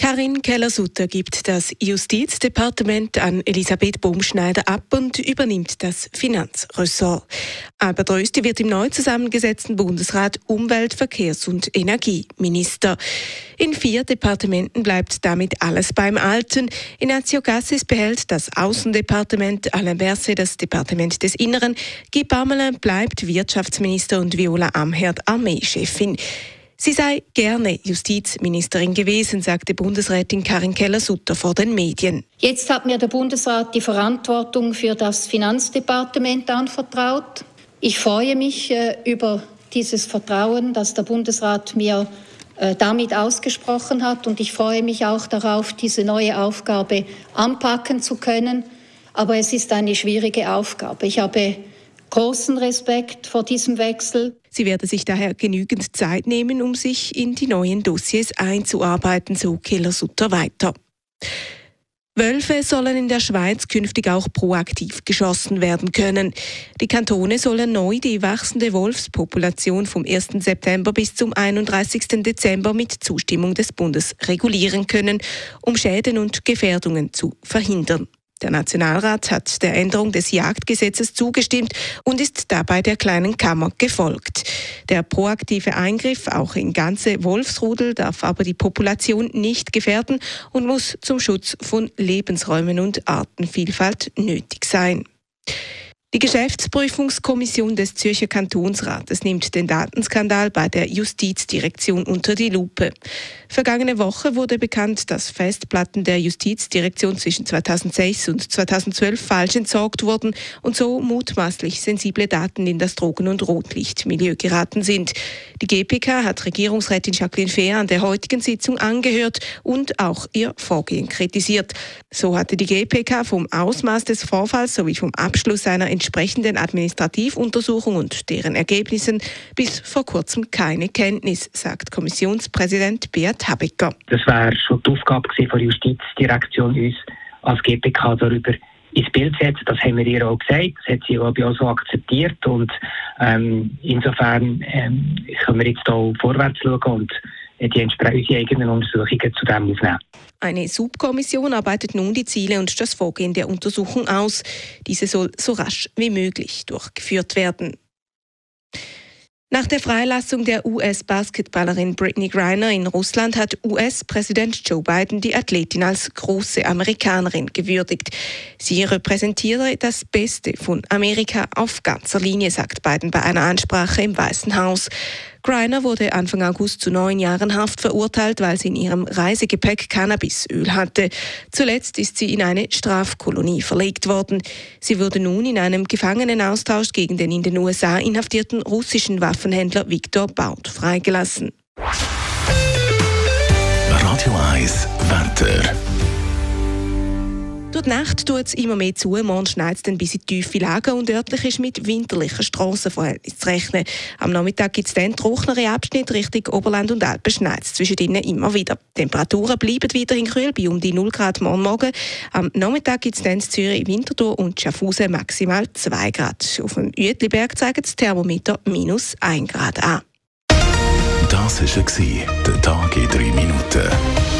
Karin Keller-Sutter gibt das Justizdepartement an Elisabeth Baumschneider ab und übernimmt das Finanzressort. Albert Rösti wird im neu zusammengesetzten Bundesrat Umwelt-, Verkehrs- und Energieminister. In vier Departementen bleibt damit alles beim Alten. Ignazio Gassis behält das Außendepartement, Alain Berset das Departement des Inneren, Guy Parmelin bleibt Wirtschaftsminister und Viola Amherd Armeechefin. Sie sei gerne Justizministerin gewesen, sagte Bundesrätin Karin Keller-Sutter vor den Medien. Jetzt hat mir der Bundesrat die Verantwortung für das Finanzdepartement anvertraut. Ich freue mich äh, über dieses Vertrauen, das der Bundesrat mir äh, damit ausgesprochen hat. Und ich freue mich auch darauf, diese neue Aufgabe anpacken zu können. Aber es ist eine schwierige Aufgabe. Ich habe großen Respekt vor diesem Wechsel. Sie werde sich daher genügend Zeit nehmen, um sich in die neuen Dossiers einzuarbeiten, so Keller Sutter weiter. Wölfe sollen in der Schweiz künftig auch proaktiv geschossen werden können. Die Kantone sollen neu die wachsende Wolfspopulation vom 1. September bis zum 31. Dezember mit Zustimmung des Bundes regulieren können, um Schäden und Gefährdungen zu verhindern. Der Nationalrat hat der Änderung des Jagdgesetzes zugestimmt und ist dabei der kleinen Kammer gefolgt. Der proaktive Eingriff auch in ganze Wolfsrudel darf aber die Population nicht gefährden und muss zum Schutz von Lebensräumen und Artenvielfalt nötig sein. Die Geschäftsprüfungskommission des Zürcher Kantonsrates nimmt den Datenskandal bei der Justizdirektion unter die Lupe. Vergangene Woche wurde bekannt, dass Festplatten der Justizdirektion zwischen 2006 und 2012 falsch entsorgt wurden und so mutmaßlich sensible Daten in das Drogen- und Rotlichtmilieu geraten sind. Die GPK hat Regierungsrätin Jacqueline Fehr an der heutigen Sitzung angehört und auch ihr Vorgehen kritisiert. So hatte die GPK vom Ausmaß des Vorfalls sowie vom Abschluss einer entsprechenden Administrativuntersuchung und deren Ergebnissen bis vor kurzem keine Kenntnis, sagt Kommissionspräsident Beat Habecker. Das wäre schon die Aufgabe der Justizdirektion, uns als GPK darüber ins Bild zu setzen. Das haben wir ihr auch gesagt. Das hat sie auch bei uns so akzeptiert. Und ähm, insofern ähm, können wir jetzt hier vorwärts schauen und die entsprechenden Untersuchungen zu dem aufnehmen. Eine Subkommission arbeitet nun die Ziele und das Vorgehen der Untersuchung aus. Diese soll so rasch wie möglich durchgeführt werden. Nach der Freilassung der US-Basketballerin Britney Griner in Russland hat US-Präsident Joe Biden die Athletin als große Amerikanerin gewürdigt. Sie repräsentiere das Beste von Amerika auf ganzer Linie, sagt Biden bei einer Ansprache im Weißen Haus. Griner wurde Anfang August zu neun Jahren Haft verurteilt, weil sie in ihrem Reisegepäck Cannabisöl hatte. Zuletzt ist sie in eine Strafkolonie verlegt worden. Sie wurde nun in einem Gefangenenaustausch gegen den in den USA inhaftierten russischen Waffenhändler Viktor Baut freigelassen. Radio 1 Wetter. Durch die Nacht tut es immer mehr zu. Morgen schneit es dann bis in tiefe Lagen und örtlich ist mit winterlichen Strassenverhältnissen zu rechnen. Am Nachmittag gibt es dann trockenere Abschnitte Richtung Oberland und Alpen schneit es zwischendrin immer wieder. Die Temperaturen bleiben weiterhin kühl bei um die 0 Grad morgen Morgen. Am Nachmittag gibt es dann in Zürich, Winterthur und Schaffhausen maximal 2 Grad. Auf dem Uetliberg zeigt das Thermometer minus 1 Grad an. Das war der Tag in 3 Minuten.